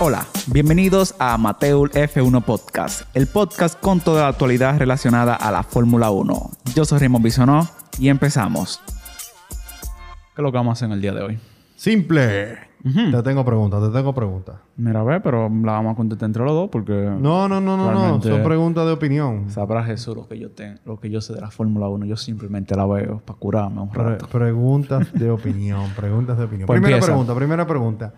Hola, bienvenidos a Mateul F1 Podcast, el podcast con toda la actualidad relacionada a la Fórmula 1. Yo soy Raymond Bisonó y empezamos. ¿Qué es lo que vamos a hacer en el día de hoy? Simple. Te tengo preguntas, te tengo preguntas. Mira, a ver, pero la vamos a contestar entre los dos porque... No, no, no, no, no. Son preguntas de opinión. Sabrá Jesús lo que yo tengo, lo que yo sé de la Fórmula 1. Yo simplemente la veo para curarme un Pre- rato. preguntas de opinión, preguntas de opinión. Pues primera empieza. pregunta, primera pregunta.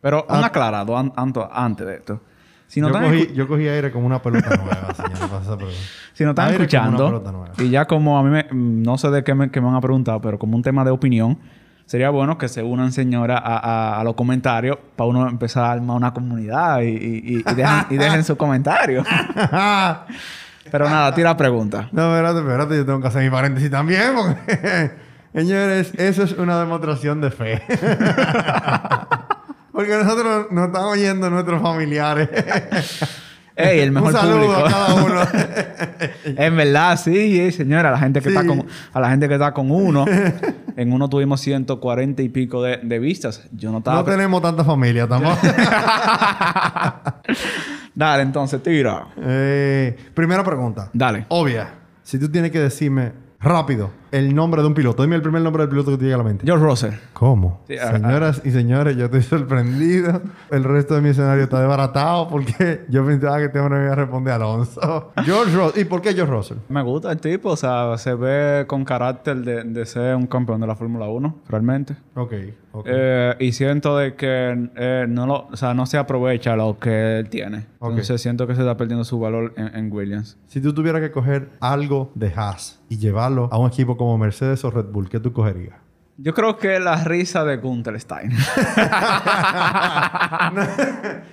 Pero un aclarado an- antes de esto. Si no, yo, cogí, yo cogí aire como una pelota nueva, señor. si no están Aire escuchando, y ya como a mí me, no sé de qué me, qué me van a preguntar, pero como un tema de opinión, sería bueno que se unan, señora, a, a- a los comentarios para uno empezar a armar una comunidad y, y- y- y dejen, y dejen sus comentarios. pero nada, tira pregunta. no, espérate, espérate. Yo tengo que hacer mi paréntesis también porque... Señores, eso es una demostración de fe. porque nosotros nos están oyendo nuestros familiares. Ey, el mejor Un saludo público. a cada uno. En verdad, sí, señora, la gente que Sí. está con, a la gente que está con uno, en uno tuvimos 140 y pico de, de vistas. Yo no estaba. no tenemos tanta familia tampoco. Dale, entonces, tira. Eh, primera pregunta. Dale. Obvia. Si tú tienes que decirme rápido el nombre de un piloto, dime el primer nombre del piloto que te llegue a la mente. George Russell. ¿Cómo? Sí, ah, Señoras y señores, yo estoy sorprendido. El resto de mi escenario está desbaratado porque yo pensaba que este hombre me iba a responder Alonso. George Russell. ¿Y por qué George Russell? Me gusta el tipo, o sea, se ve con carácter de, de ser un campeón de la Fórmula 1, realmente. Ok, ok. Eh, y siento de que eh, no, lo, o sea, no se aprovecha lo que él tiene. Ok. Entonces siento que se está perdiendo su valor en, en Williams. Si tú tuvieras que coger algo de Haas y llevarlo a un equipo como Mercedes o Red Bull, ¿qué tú cogerías? Yo creo que la risa de Gunther Stein.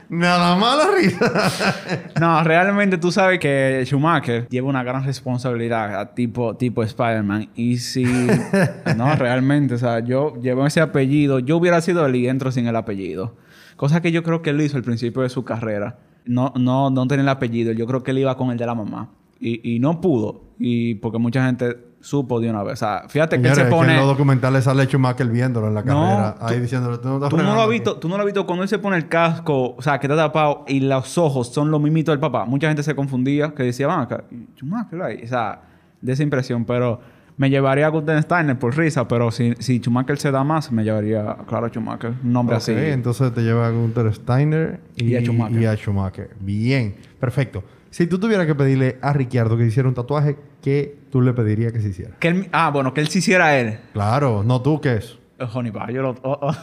Nada más la risa. No, realmente tú sabes que Schumacher lleva una gran responsabilidad a tipo, tipo Spider-Man. Y si... no, realmente, o sea, yo llevo ese apellido. Yo hubiera sido él y entro sin el apellido. Cosa que yo creo que él hizo al principio de su carrera. No, no, no tener el apellido. Yo creo que él iba con el de la mamá. Y, y no pudo. Y porque mucha gente supo de una vez. O sea, fíjate que él Señores, se es que pone... en los documentales sale Schumacher viéndolo en la No, carrera. tú- ahí diciéndole, tú no estás Tú no lo has aquí". visto, tú no lo has visto cuando él se pone el casco, o sea, que está tapado y los ojos son los mimitos del papá. Mucha gente se confundía, que decía, van acá, Schumacher ahí. O sea, de esa impresión, pero me llevaría a Guten Steiner por risa, pero si, si Schumacher se da más, me llevaría, claro, a Schumacher. Un nombre Ok, así. entonces te lleva a Gunther Steiner y, Y a Schumacher. y a Schumacher. Bien, perfecto. Si tú tuvieras que pedirle a Ricciardo que hiciera un tatuaje, ¿qué tú le pedirías que se hiciera? Que él- ah, bueno, que él se hiciera él. Claro, no tú, ¿qué es? Eh, Honey Pie, yo lo... oh, oh.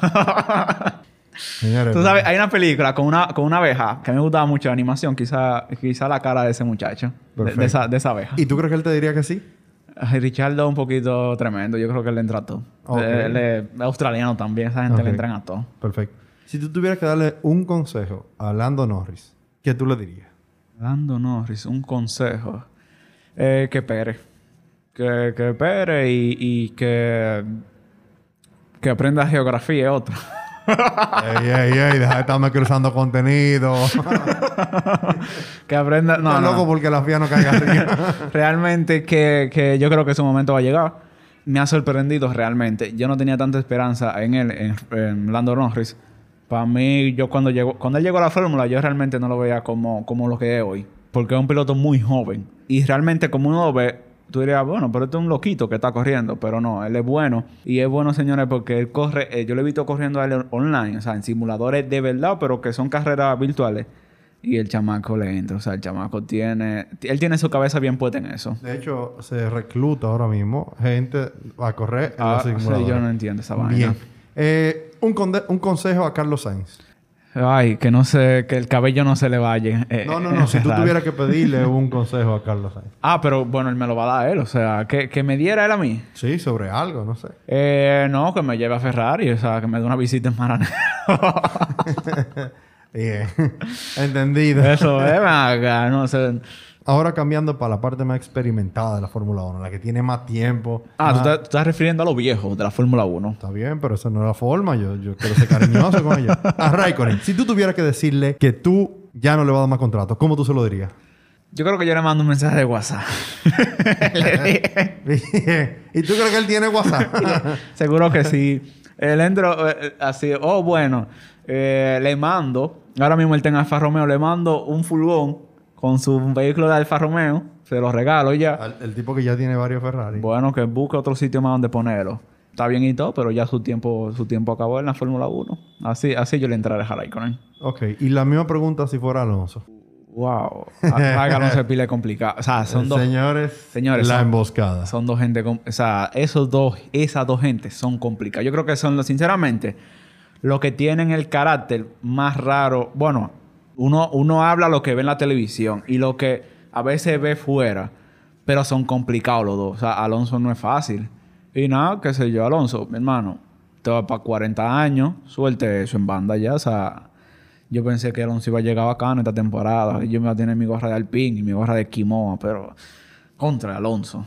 Señores, Tú sabes, hay una película con una, con una abeja que me gustaba mucho la animación, quizá, quizá la cara de ese muchacho, de- de, esa, de esa abeja. ¿Y tú crees que él te diría que sí? Richardo es un poquito tremendo. Yo creo que él le entra a todo. Ok. Él es australiano también. Esa gente le entran a todo. Perfecto. Si tú tuvieras que darle un consejo a Lando Norris, ¿qué tú le dirías? Lando Norris, un consejo. Eh, que pere. Que, que pere y, y que... Que aprenda geografía es otro. ey, ey, ey, deja de estarme cruzando contenido. que aprenda... No, Estás no. loco porque la FIA no caiga arriba. Realmente que, que yo creo que su momento va a llegar. Me ha sorprendido realmente. Yo no tenía tanta esperanza en él, en, en Lando Norris. Para mí, yo cuando llegó, cuando él llegó a la fórmula, yo realmente no lo veía como, como lo que es hoy. Porque es un piloto muy joven. Y realmente como uno lo ve, tú dirías, bueno, pero este es un loquito que está corriendo. Pero no, él es bueno. Y es bueno, señores, porque él corre... eh, yo lo he visto corriendo a él online. O sea, en simuladores de verdad, pero que son carreras virtuales. Y el chamaco le entra. O sea, el chamaco tiene... Él tiene su cabeza bien puesta en eso. De hecho, se recluta ahora mismo gente a correr en Ah, los sí, simuladores. yo no entiendo esa vaina. Bien. Eh, un, conde- un consejo a Carlos Sainz. Ay, que no se... Que el cabello no se le vaya. eh, No, no, no. si tú tuvieras que pedirle un consejo a Carlos Sainz. Ah, pero bueno, él me lo va a dar él. O sea, que, que me diera él a mí. Sí, sobre algo, no sé. Eh, no, que me lleve a Ferrari. O sea, que me dé una visita en Maranello. Bien. Entendido. Eso es, acá. No sé. Ahora cambiando para la parte más experimentada de la Fórmula 1, la que tiene más tiempo. Ah, tú te, estás refiriendo a los viejos de la Fórmula 1. Está bien, pero esa no es la forma. Yo, yo quiero ser cariñoso con ellos. A Raikkonen, si tú tuvieras que decirle que tú ya no le vas a dar más contrato, ¿cómo tú se lo dirías? Yo creo que yo le mando un mensaje de WhatsApp. Le dije- Bien. ¿Y tú crees que él tiene WhatsApp? Seguro que sí. él entró eh, así, oh, bueno, eh, le mando, ahora mismo él está en Alfa Romeo, le mando un furgón con su vehículo de Alfa Romeo, se lo regalo ya. Al- el tipo que ya tiene varios Ferrari. Bueno, que busque otro sitio más donde ponerlo. Está bien y todo, pero ya su tiempo, su tiempo acabó en la Fórmula 1. Así, así yo le entraré a Raikkonen. Ok. Y la misma pregunta si fuera Alonso. Wow. Haga no se pile complicado. O sea, son dos, Señores, Señores, la son- emboscada. son dos gente, o sea, esos dos, esas dos gentes son complicadas. Yo creo que son, sinceramente, los que tienen el carácter más raro. Bueno, uno, uno habla lo que ve en la televisión y lo que a veces ve fuera, pero son complicados los dos. O sea, Alonso no es fácil. Y nada, qué sé yo, Alonso, mi hermano, te va para 40 años, suelte eso en banda ya, o sea. Yo pensé que Alonso iba a llegar bacano esta temporada. Yo me iba a tener mi gorra de Alpine y mi gorra de Kimoa, pero contra Alonso.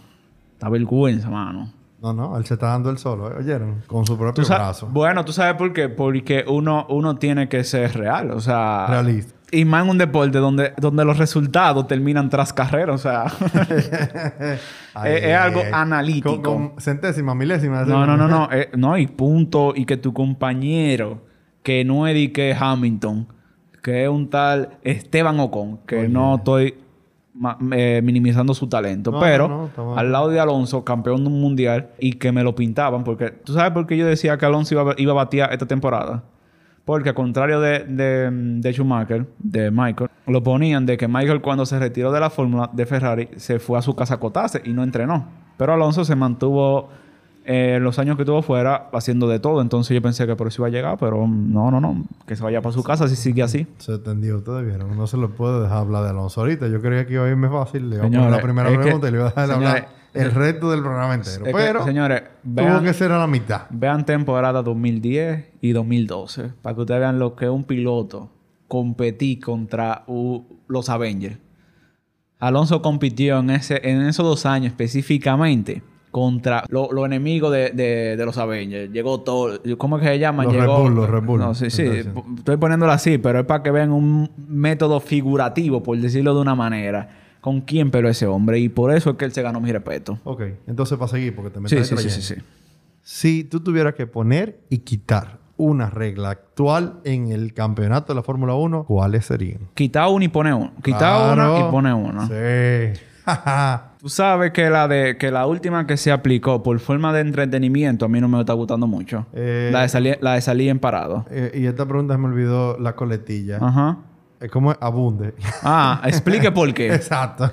Está vergüenza, mano. No, no, él se está dando el solo, ¿eh? ¿oyeron? Con su propio brazo. Bueno, tú sabes por qué. Porque uno, uno tiene que ser real. O sea. Realista. Y más en un deporte donde, donde los resultados terminan tras carrera. O sea. Ay, es, algo ay. analítico. Con, con centésima, milésima. de No, no, no, no. eh, no, y punto. Y que tu compañero, que no es que Hamilton, que es un tal Esteban Ocon, que Oye. no estoy eh, minimizando su talento, No, pero no, al lado de Alonso, campeón de un mundial, y que me lo pintaban, porque tú sabes por qué yo decía que Alonso iba, iba a batear esta temporada. Porque al contrario de, de, de Schumacher, de Michael, lo ponían de que Michael cuando se retiró de la fórmula de Ferrari se fue a su casa a acotarse y no entrenó. Pero Alonso se mantuvo eh, los años que estuvo fuera haciendo de todo. Entonces yo pensé que por eso iba a llegar, pero no, no, no. Que se vaya para su casa si sigue así. Se entendió, ustedes vieron. No se lo puede dejar hablar de Alonso ahorita. Yo creía que iba a irme fácil. Le iba a poner la primera pregunta y le iba a dejar señores, hablar el resto del programa entero. Es que, Pero señores, tuvo vean, que ser a la mitad. vean temporada 2010 y 2012 para que ustedes vean lo que es un piloto competir contra los Avengers. Alonso compitió en, ese, en esos dos años específicamente contra lo- los enemigos de, de- de los Avengers. Llegó todo... ¿Cómo es que se llama? Los Llegó... Red Bull, los Red Bull. No, sí, sí. Estoy poniéndolo así, pero es para que vean un método figurativo, por decirlo de una manera. ¿Con quién pero ese hombre? Y por eso es que él se ganó mi respeto. Ok, entonces para seguir, porque te me Sí, sí, sí, sí, sí. Si tú tuvieras que poner y quitar una regla actual en el campeonato de la Fórmula 1, ¿cuáles serían? Quita una y pone uno. Quita Claro. una y pone uno. Sí. Tú sabes que la de que la última que se aplicó por forma de entretenimiento a mí no me está gustando mucho. Eh, la, de salir, la de salir en parado. Eh, y esta pregunta se me olvidó la coletilla. Ajá. Es como abunde. Ah, explique por qué. Exacto.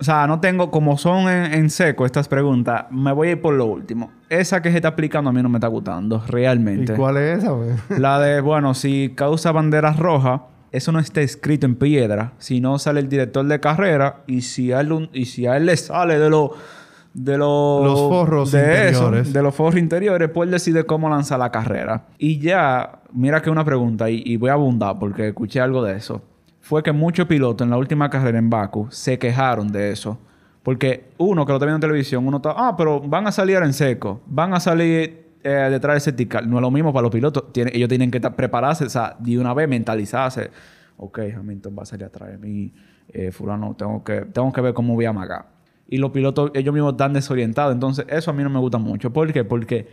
O sea, no tengo, como son en, en seco estas preguntas, me voy a ir por lo último. Esa que se está aplicando a mí no me está gustando, ¿Y realmente. cuál es esa? La de, bueno, si causa banderas rojas, eso no está escrito en piedra. Si no sale el director de carrera y si a él, y si a él le sale de los de los Los forros de interiores. eso, de los forros interiores, pues decide cómo lanzar la carrera. Y ya, mira que una pregunta, y, y voy a abundar porque escuché algo de eso. Fue que muchos pilotos en la última carrera en Baku se quejaron de eso. Porque uno que lo está viendo en televisión, uno está, ah, pero van a salir en seco, van a salir eh, detrás de ese tical. No es lo mismo para los pilotos. Tienen- ellos tienen que prepararse, o sea, de una vez mentalizarse. Ok, Hamilton va a salir atrás de mí. Eh, fulano, tengo que, tengo que ver cómo voy a amagar. Y los pilotos, ellos mismos están desorientados. Entonces, eso a mí no me gusta mucho. ¿Por qué? Porque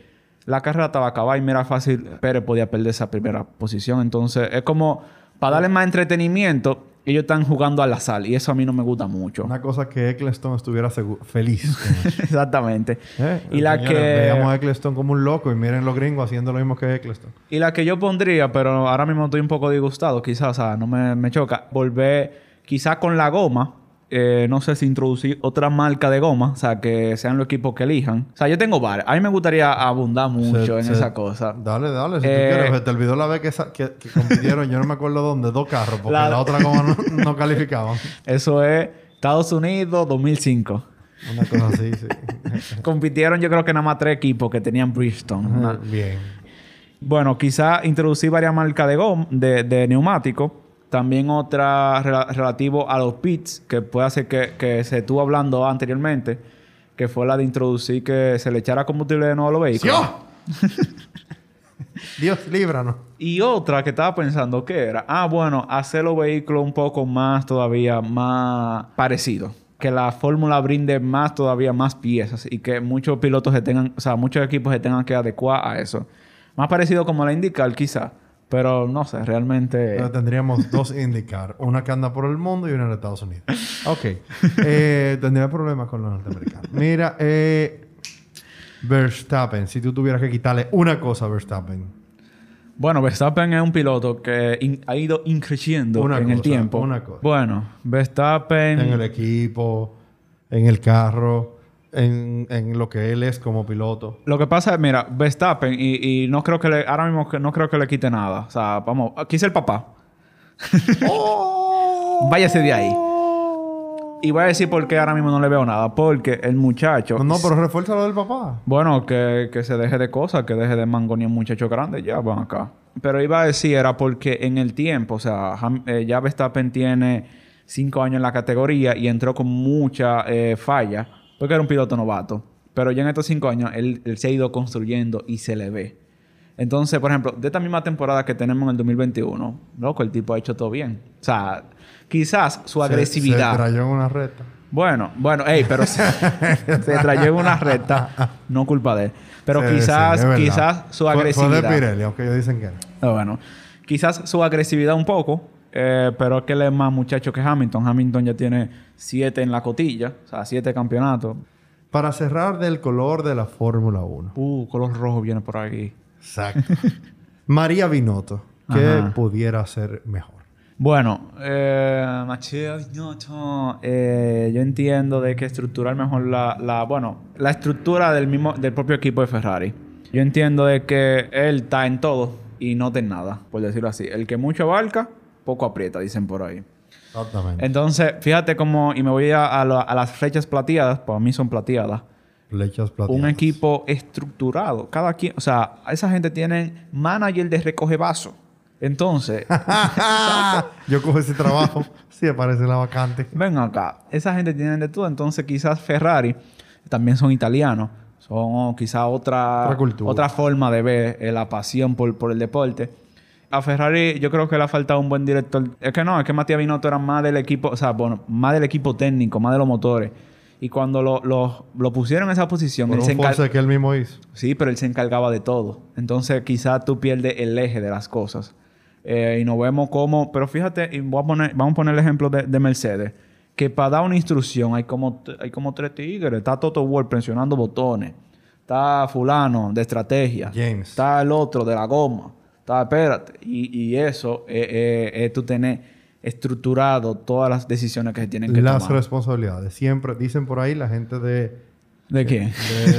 la carrera estaba acabada y mira fácil, Pérez podía perder esa primera posición. Entonces, es como, para darle más entretenimiento, ellos están jugando al azar. Y eso a mí no me gusta mucho. Una cosa que Eccleston estuviera feliz. Exactamente. ¿Eh? Y la Señores, que... Veíamos a Eccleston como un loco y miren los gringos haciendo lo mismo que Eccleston. Y la que yo pondría, pero ahora mismo estoy un poco disgustado, quizás, o sea, no me, me choca, volver quizás con la goma, eh, no sé si introducir otra marca de goma, o sea, que sean los equipos que elijan. O sea, yo tengo varios. A mí me gustaría abundar mucho Se- en se- esa cosa. Dale, dale, si Eh, tú quieres. Se te olvidó la vez que, sa- que, que compitieron, yo no me acuerdo dónde, dos carros, porque La- la, otra como no, no calificaban. Eso es Estados Unidos 2005. Una cosa así, sí. Compitieron yo creo que nada más tres equipos que tenían Bridgestone. Una- Bien. Bueno, quizá introducir varias marcas de gom, de, de neumático. También otra rela- relativo a los pits, que puede hacer que, que se estuvo hablando anteriormente, que fue la de introducir que se le echara combustible de nuevo a los vehículos. ¡Dios! Dios, líbranos. Y otra que estaba pensando que era, ah, bueno, hacer los vehículos un poco más todavía más parecidos. que la fórmula brinde más, todavía más piezas y que muchos pilotos se tengan, o sea, muchos equipos se tengan que adecuar a eso. Más parecido como la IndyCar, quizá. Pero no sé, realmente. Pero tendríamos dos IndyCar. Una que anda por el mundo y una en Estados Unidos. Ok. Eh, tendría problemas con los norteamericanos. Mira, eh, Verstappen. Si tú tuvieras que quitarle una cosa a Verstappen. Bueno, Verstappen es un piloto que ha ido increciendo Una en el tiempo. una cosa. Bueno, Verstappen. En el equipo, en el carro, en, en lo que él es como piloto. Lo que pasa es, mira, Verstappen, y, y no creo que le, ahora mismo que no creo que le quite nada. O sea, vamos, aquí es el papá. Váyase de ahí. Y voy a decir por qué ahora mismo no le veo nada. Porque el muchacho. No, no, pero refuerza lo del papá. Bueno, que, que se deje de cosas, que deje de mangonear un muchacho grande, ya van acá. Pero iba a decir, era porque en el tiempo, o sea, eh, ya Verstappen tiene cinco años en la categoría y entró con mucha eh, falla, porque era un piloto novato. Pero ya en estos cinco años él, él se ha ido construyendo y se le ve. Entonces, por ejemplo, de esta misma temporada que tenemos en el 2021, loco, el tipo ha hecho todo bien. O sea, quizás su Se- agresividad. Se, trayó en una recta. Bueno, bueno, ey, pero se, se trayó en una recta, no culpa de él. Pero Sí, quizás, sí, quizás su Fue- agresividad. Fue de Pirelli, aunque ellos dicen que no. Ah, bueno, quizás su agresividad un poco, eh, pero es que él es más muchacho que Hamilton. Hamilton ya tiene siete en la cotilla, o sea, siete campeonatos. Para cerrar del color de la Fórmula 1. Uh, color rojo viene por aquí. Exacto. María Binotto. ¿Qué Ajá. pudiera ser mejor? Bueno, eh, Macheo Binotto, eh, yo entiendo de que estructurar mejor la, la, bueno, la estructura del mismo, del propio equipo de Ferrari. Yo entiendo de que él está en todo y no está en nada, por decirlo así. El que mucho abarca, poco aprieta, dicen por ahí. Exactamente. Entonces, fíjate cómo, y me voy a, a la- a las flechas plateadas, para mí son plateadas. Flechas plateadas. Un equipo estructurado. Cada quien, o sea, esa gente tiene manager de recoge vaso. Entonces, Yo cojo ese trabajo. sí, aparece la vacante. ven acá, esa gente tiene de todo. Entonces, quizás Ferrari también son italianos. Son quizás otra, Otra cultura. otra forma de ver eh, la pasión por, por el deporte. A Ferrari yo creo que le ha faltado un buen director. Es que no, es que Matías Binotto era más del equipo, o sea, bueno, más del equipo técnico, más de los motores. Y cuando lo, lo- lo pusieron en esa posición, Por él un se encar- que él mismo hizo. Sí, pero él se encargaba de todo. Entonces, quizás tú pierdes el eje de las cosas. Eh, y nos vemos como... Pero fíjate, y voy a poner, vamos a poner el ejemplo de, de Mercedes. Que para dar una instrucción hay como, hay como tres tigres. Está Toto Wolff presionando botones. Está fulano de estrategia. James. Está el otro de la goma. Espérate. Y, y eso eh, eh, es tú tener estructurado todas las decisiones que se tienen que Las tomar. responsabilidades. Siempre dicen por ahí la gente de, ¿De qué?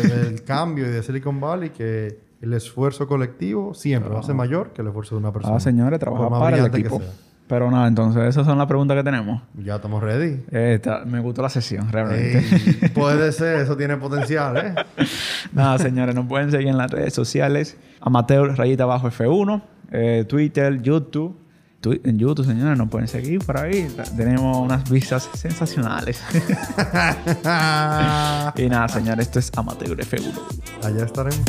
de- del cambio y de Silicon Valley que el esfuerzo colectivo siempre va a ser mayor que el esfuerzo de una persona. Ah, señores, trabaja para el brillante que equipo. sea. Pero nada, entonces esas son las preguntas que tenemos. Ya estamos ready. Eh, está- me gustó la sesión, realmente. Ey, puede ser, eso tiene potencial, ¿eh? Nada, señores, nos pueden seguir en las redes sociales. Amateur rayita abajo F1, eh, Twitter, YouTube. Tu- en YouTube, señores, nos pueden seguir por ahí. Tenemos unas vistas sensacionales. y nada, señores, esto es Amateur F1. Allá estaremos.